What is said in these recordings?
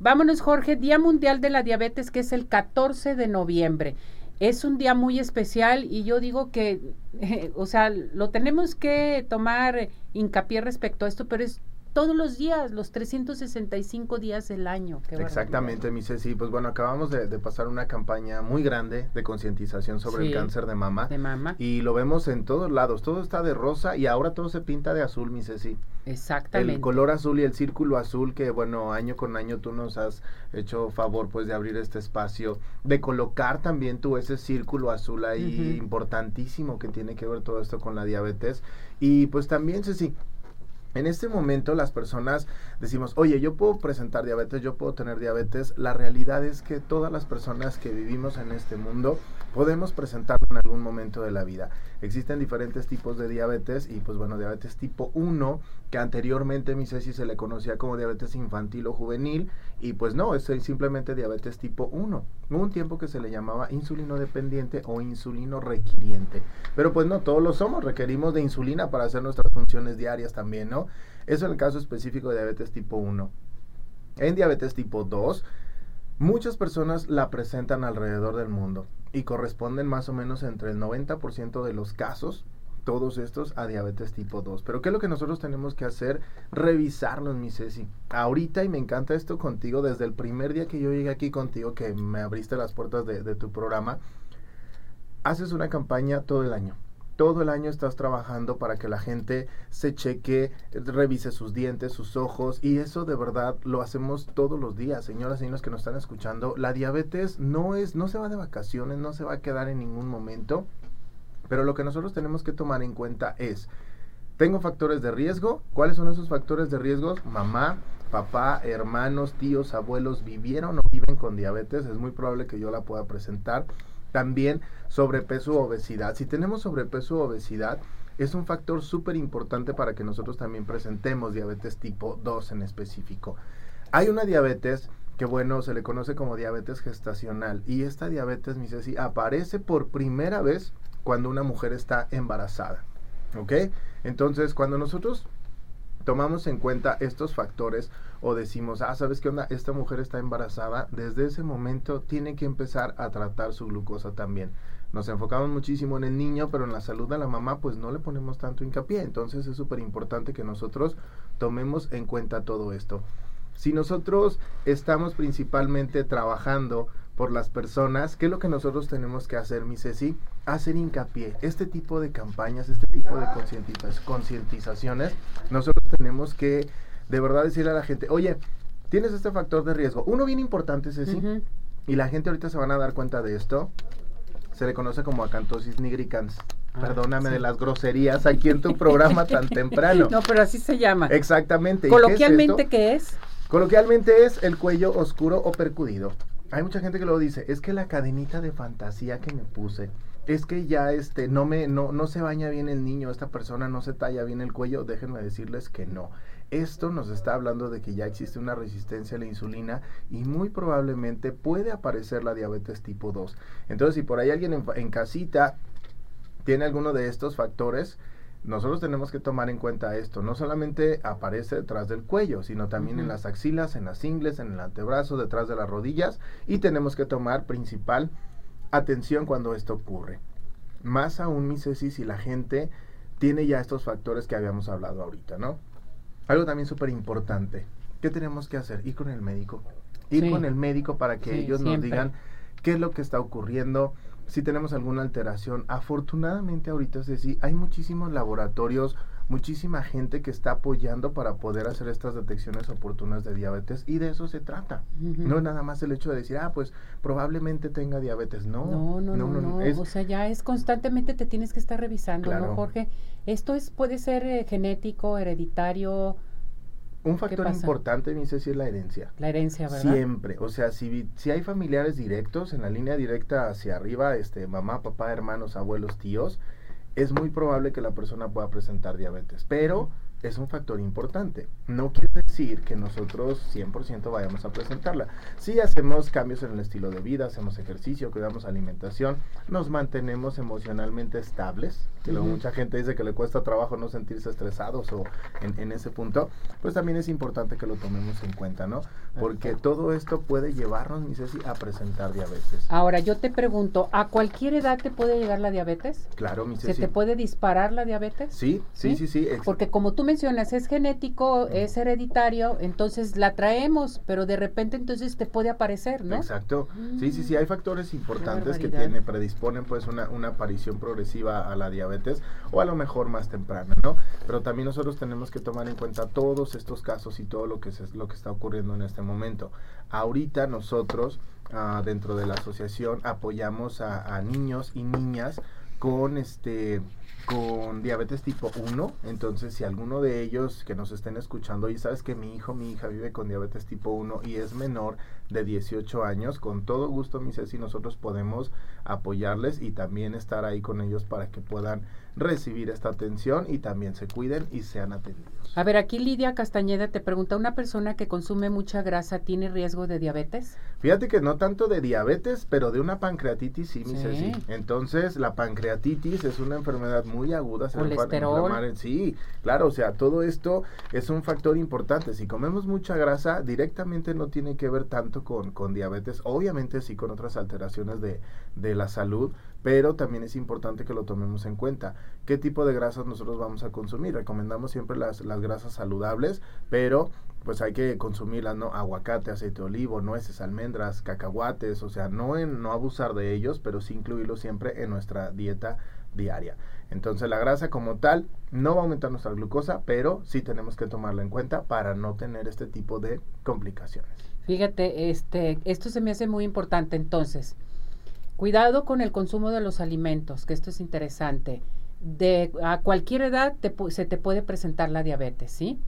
Vámonos, Jorge, Día Mundial de la Diabetes, que es el 14 de noviembre. Es un día muy especial y yo digo que, o sea, lo tenemos que tomar hincapié respecto a esto, pero es todos los días, los 365 días del año. Exactamente, mi Ceci. Pues bueno, acabamos de, pasar una campaña muy grande de concientización sobre el cáncer de mama. De mama. Y lo vemos en todos lados. Todo está de rosa y ahora todo se pinta de azul, mi Ceci. Exactamente. El color azul y el círculo azul que, bueno, año con año tú nos has hecho favor, pues, de abrir este espacio, de colocar también tú ese círculo azul ahí, importantísimo que tiene que ver todo esto con la diabetes. Y pues también, Ceci, en este momento las personas decimos, oye, yo puedo presentar diabetes, yo puedo tener diabetes. La realidad es que todas las personas que vivimos en este mundo podemos presentarlo en algún momento de la vida. Existen diferentes tipos de diabetes y pues bueno, diabetes tipo 1, que anteriormente mi Ceci se le conocía como diabetes infantil o juvenil y pues no, es simplemente diabetes tipo 1. Hubo un tiempo que se le llamaba insulino dependiente o insulino requiriente. Pero pues no, todos lo somos, requerimos de insulina para hacer nuestras funciones diarias también, ¿no? Eso en el caso específico de diabetes tipo 1. En diabetes tipo 2, muchas personas la presentan alrededor del mundo y corresponden más o menos entre el 90% de los casos, todos estos, a diabetes tipo 2. Pero ¿qué es lo que nosotros tenemos que hacer? Revisarlos, mi Ceci. Ahorita, y me encanta esto contigo, desde el primer día que yo llegué aquí contigo, que me abriste las puertas de, de tu programa, haces una campaña todo el año todo el año estás trabajando para que la gente se cheque, revise sus dientes, sus ojos y eso de verdad lo hacemos todos los días, señoras y señores que nos están escuchando. La diabetes no es no se va de vacaciones, no se va a quedar en ningún momento, pero lo que nosotros tenemos que tomar en cuenta es tengo factores de riesgo. ¿Cuáles son esos factores de riesgo? Mamá, papá, hermanos, tíos, abuelos vivieron o viven con diabetes. Es muy probable que yo la pueda presentar. También sobrepeso u obesidad. Si tenemos sobrepeso u obesidad, es un factor súper importante para que nosotros también presentemos diabetes tipo 2 en específico. Hay una diabetes que, bueno, se le conoce como diabetes gestacional y esta diabetes, mi Ceci, aparece por primera vez cuando una mujer está embarazada. ¿Ok? Entonces, cuando nosotros tomamos en cuenta estos factores o decimos, ah, ¿sabes qué onda? Esta mujer está embarazada, desde ese momento tiene que empezar a tratar su glucosa también. Nos enfocamos muchísimo en el niño, pero en la salud de la mamá pues no le ponemos tanto hincapié. Entonces es súper importante que nosotros tomemos en cuenta todo esto. Si nosotros estamos principalmente trabajando por las personas, ¿qué es lo que nosotros tenemos que hacer, mi Ceci? Hacer hincapié. Este tipo de campañas, este tipo de concientizaciones, nosotros tenemos que de verdad decirle a la gente, oye, tienes este factor de riesgo. Uno bien importante, Ceci, y la gente ahorita se van a dar cuenta de esto, se le conoce como acantosis nigricans. Ah, Perdóname de las groserías aquí en tu programa tan temprano. No, pero así se llama. Exactamente. Coloquialmente, ¿qué es? Coloquialmente es el cuello oscuro o percudido hay mucha gente que lo dice, es que la cadenita de fantasía que me puse, es que ya este no me no no se baña bien el niño, esta persona no se talla bien el cuello, déjenme decirles que no. Esto nos está hablando de que ya existe una resistencia a la insulina y muy probablemente puede aparecer la diabetes tipo 2. Entonces, si por ahí alguien en, en casita tiene alguno de estos factores, nosotros tenemos que tomar en cuenta esto. No solamente aparece detrás del cuello, sino también en las axilas, en las ingles, en el antebrazo, detrás de las rodillas. Y tenemos que tomar principal atención cuando esto ocurre. Más aún, mi Ceci, si la gente tiene ya estos factores que habíamos hablado ahorita, ¿no? Algo también súper importante. ¿Qué tenemos que hacer? Ir con el médico. Ir con el médico para que ellos nos digan qué es lo que está ocurriendo, si tenemos alguna alteración. Afortunadamente ahorita, Ceci, hay muchísimos laboratorios, muchísima gente que está apoyando para poder hacer estas detecciones oportunas de diabetes y de eso se trata. No es nada más el hecho de decir, ah, pues probablemente tenga diabetes. No, no, no, no. no, o sea, ya es constantemente te tienes que estar revisando, ¿no, Jorge? Esto es puede ser eh, genético, hereditario, un factor importante, me dice, es la herencia. La herencia, ¿verdad? Siempre. O sea, si, si hay familiares directos, en la línea directa hacia arriba, este, mamá, papá, hermanos, abuelos, tíos, es muy probable que la persona pueda presentar diabetes. Pero es un factor importante. No quiere decir que nosotros 100% vayamos a presentarla. Si hacemos cambios en el estilo de vida, hacemos ejercicio, cuidamos alimentación, nos mantenemos emocionalmente estables, que mucha gente dice que le cuesta trabajo no sentirse estresados o en, ese punto, pues también es importante que lo tomemos en cuenta, ¿no? Porque todo esto puede llevarnos, mi Ceci, a presentar diabetes. Ahora, yo te pregunto, ¿a cualquier edad te puede llegar la diabetes? Claro, mi Ceci. ¿Se te puede disparar la diabetes? Sí, sí, sí, sí. Porque como tú mencionas, es genético, es hereditario, entonces la traemos, pero de repente entonces te puede aparecer, ¿no? Exacto. Sí, sí, sí, hay factores importantes que tiene, predisponen pues una, una aparición progresiva a la diabetes o a lo mejor más temprana, ¿no? Pero también nosotros tenemos que tomar en cuenta todos estos casos y todo lo que, es lo que está ocurriendo en este momento. Ahorita nosotros, ah, dentro de la asociación, apoyamos a, a niños y niñas con este con diabetes tipo 1, entonces si alguno de ellos que nos estén escuchando y sabes que mi hijo, mi hija vive con diabetes tipo 1 y es menor de 18 años, con todo gusto, mi Ceci, nosotros podemos apoyarles y también estar ahí con ellos para que puedan recibir esta atención y también se cuiden y sean atendidos. A ver, aquí Lidia Castañeda te pregunta, ¿una persona que consume mucha grasa tiene riesgo de diabetes? Fíjate que no tanto de diabetes, pero de una pancreatitis sí, mi Ceci. Entonces, la pancreatitis es una enfermedad muy aguda. Se Colesterol. sí, claro, o sea, todo esto es un factor importante. Si comemos mucha grasa, directamente no tiene que ver tanto con, con diabetes, obviamente sí con otras alteraciones de, de la salud, pero también es importante que lo tomemos en cuenta. ¿Qué tipo de grasas nosotros vamos a consumir? Recomendamos siempre las, las grasas saludables, pero pues hay que consumirlas, ¿no? Aguacate, aceite de olivo, nueces, almendras, cacahuates, o sea, no, en, no abusar de ellos, pero sí incluirlos siempre en nuestra dieta diaria. Entonces la grasa como tal no va a aumentar nuestra glucosa, pero sí tenemos que tomarla en cuenta para no tener este tipo de complicaciones. Fíjate, este, esto se me hace muy importante entonces. Cuidado con el consumo de los alimentos, que esto es interesante. De a cualquier edad se te puede presentar la diabetes, ¿sí?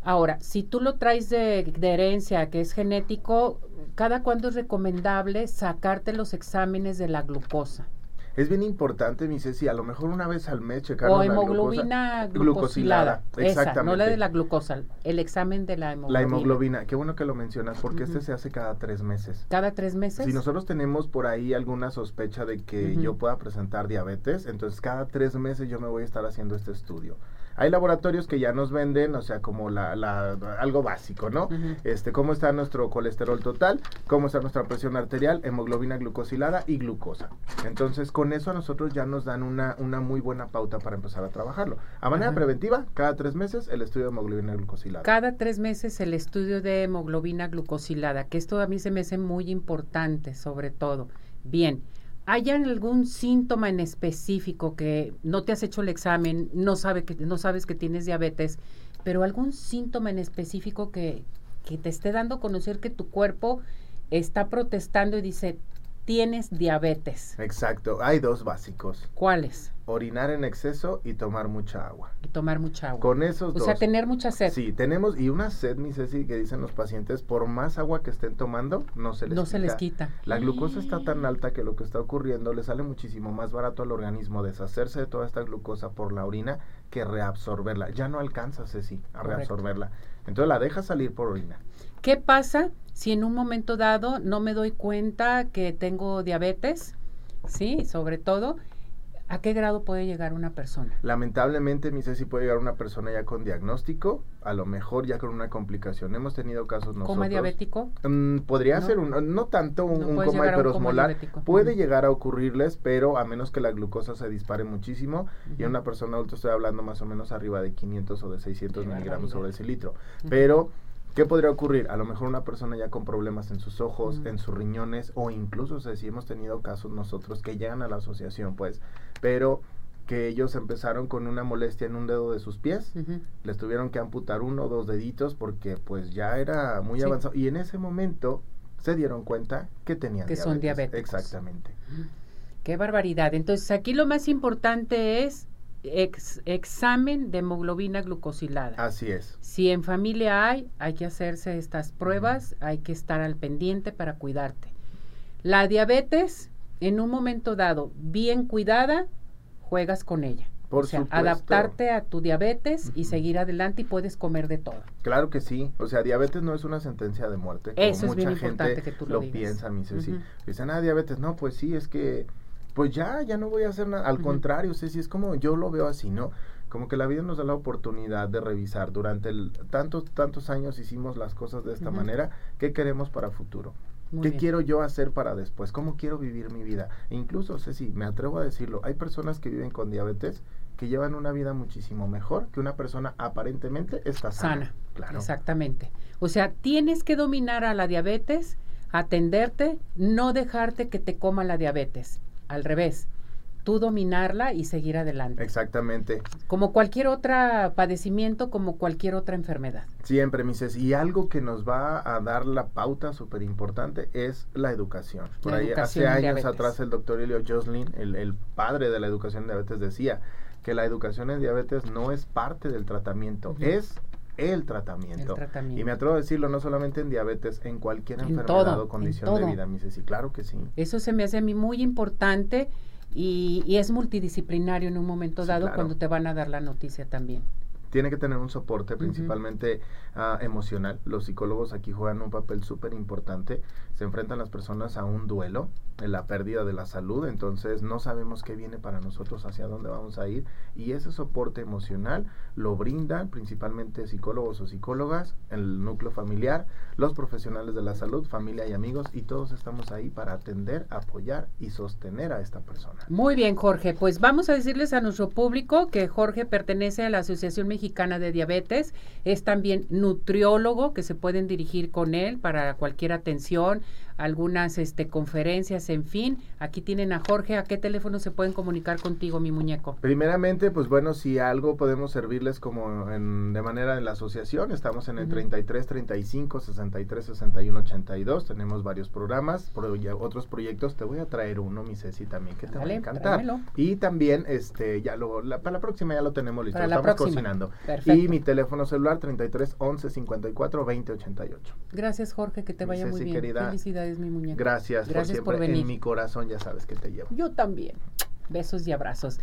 Ahora, si tú lo traes de, de, herencia, que es genético, ¿cada cuándo es recomendable sacarte los exámenes de la glucosa? Es bien importante, mi Ceci, a lo mejor una vez al mes checar o hemoglobina glucosilada. Exactamente. no la de la glucosa, el examen de la hemoglobina. La hemoglobina, qué bueno que lo mencionas, porque este se hace cada tres meses. ¿Cada tres meses? Si nosotros tenemos por ahí alguna sospecha de que yo pueda presentar diabetes, entonces cada tres meses yo me voy a estar haciendo este estudio. Hay laboratorios que ya nos venden, o sea, como la, la algo básico, ¿no? Este, cómo está nuestro colesterol total, cómo está nuestra presión arterial, hemoglobina glucosilada y glucosa. Entonces, con eso a nosotros ya nos dan una, una muy buena pauta para empezar a trabajarlo. A manera preventiva, cada tres meses el estudio de hemoglobina glucosilada. Cada tres meses el estudio de hemoglobina glucosilada, que esto a mí se me hace muy importante, sobre todo. Bien, ¿Hay algún síntoma en específico que no te has hecho el examen, no, sabe que, no sabes que tienes diabetes, pero algún síntoma en específico que, que te esté dando a conocer que tu cuerpo está protestando y dice, tienes diabetes. Exacto, hay dos básicos. ¿Cuáles? Orinar en exceso y tomar mucha agua. Y tomar mucha agua. Con esos dos. O sea, tener mucha sed. Sí, tenemos, y una sed, mi Ceci, que dicen los pacientes, por más agua que estén tomando, no se les no quita. se les quita. La glucosa está tan alta que lo que está ocurriendo le sale muchísimo más barato al organismo deshacerse de toda esta glucosa por la orina que reabsorberla. Ya no alcanza, Ceci, a reabsorberla. Entonces la deja salir por orina. ¿Qué pasa si en un momento dado no me doy cuenta que tengo diabetes? Sí, sobre todo. ¿A qué grado puede llegar una persona? Lamentablemente, mi Ceci, puede llegar una persona ya con diagnóstico, a lo mejor ya con una complicación. Hemos tenido casos nosotros. ¿Coma diabético? Mm, podría ser, un, no tanto un, coma hiperosmolar. Puede llegar a ocurrirles, pero a menos que la glucosa se dispare muchísimo, y en una persona adulta estoy hablando más o menos arriba de 500 o de 600 miligramos sobre ese litro. Pero ¿Qué podría ocurrir? A lo mejor una persona ya con problemas en sus ojos, en sus riñones, o incluso, o si hemos tenido casos nosotros que llegan a la asociación, pues, pero que ellos empezaron con una molestia en un dedo de sus pies, les tuvieron que amputar uno o dos deditos porque pues ya era muy avanzado y en ese momento se dieron cuenta que tenían que son diabetes. Exactamente. Qué barbaridad. Entonces aquí lo más importante es examen de hemoglobina glucosilada. Así es. Si en familia hay, hay que hacerse estas pruebas, hay que estar al pendiente para cuidarte. La diabetes, en un momento dado, bien cuidada, juegas con ella. Por o sea, supuesto. adaptarte a tu diabetes y seguir adelante y puedes comer de todo. Claro que sí. O sea, diabetes no es una sentencia de muerte. Eso es bien mucha importante gente que tú lo lo digas. piensa, mi Ceci. Ujú. Dicen, ah, diabetes. No, pues sí, es que, pues ya, ya no voy a hacer nada. Al contrario, Ceci, es como yo lo veo así, ¿no? Como que la vida nos da la oportunidad de revisar. Durante el, tantos, tantos años hicimos las cosas de esta manera. ¿Qué queremos para futuro? Muy ¿Qué bien. quiero yo hacer para después? ¿Cómo quiero vivir mi vida? E incluso, Ceci, me atrevo a decirlo, hay personas que viven con diabetes que llevan una vida muchísimo mejor que una persona aparentemente está sana. sana. Claro. Exactamente. O sea, tienes que dominar a la diabetes, atenderte, no dejarte que te coma la diabetes. Al revés, tú dominarla y seguir adelante. Exactamente. Como cualquier otro padecimiento, como cualquier otra enfermedad. Siempre, Mises. Y algo que nos va a dar la pauta súper importante es la educación. Por La ahí, educación hace años diabetes. atrás, el doctor Elio Joslin, el, el padre de la educación en diabetes, decía que la educación en diabetes no es parte del tratamiento, es el tratamiento. El tratamiento. Y me atrevo a decirlo, no solamente en diabetes, en cualquier En enfermedad todo, o en condición de vida, Mises. Y claro que sí. Eso se me hace a mí muy importante y, y es multidisciplinario en un momento Sí, dado claro. cuando te van a dar la noticia también. tiene que tener un soporte principalmente ah, emocional. Los psicólogos aquí juegan un papel súper importante. Se enfrentan las personas a un duelo, en la pérdida de la salud, entonces no sabemos qué viene para nosotros, hacia dónde vamos a ir. Y ese soporte emocional lo brindan principalmente psicólogos o psicólogas, el núcleo familiar, los profesionales de la salud, familia y amigos, y todos estamos ahí para atender, apoyar y sostener a esta persona. Muy bien, Jorge. Pues vamos a decirles a nuestro público que Jorge pertenece a la Asociación Mexicana de Diabetes. Es también nutriólogo, que se pueden dirigir con él para cualquier atención, algunas este, conferencias, en fin. Aquí tienen a Jorge. ¿A qué teléfono se pueden comunicar contigo, mi muñeco? Primeramente, pues bueno, si algo podemos servirles como en- de manera en la asociación, estamos en el Ujú. 33 35 63 61 82, tenemos varios programas, proye- otros proyectos, te voy a traer uno, mi Ceci, también que te va a Dale, encantar. tráemelo. Y también, este, ya lo, la- para la próxima ya lo tenemos listo, Para la estamos próxima. cocinando. Perfecto. Y mi teléfono celular 33 11 54 20 88. Gracias, Jorge. Que te Mi vaya muy bien. querida, Felicidades, mi muñeco. Gracias, Gracias por por siempre venir. en mi corazón, ya sabes que te llevo. Yo también. Besos y abrazos.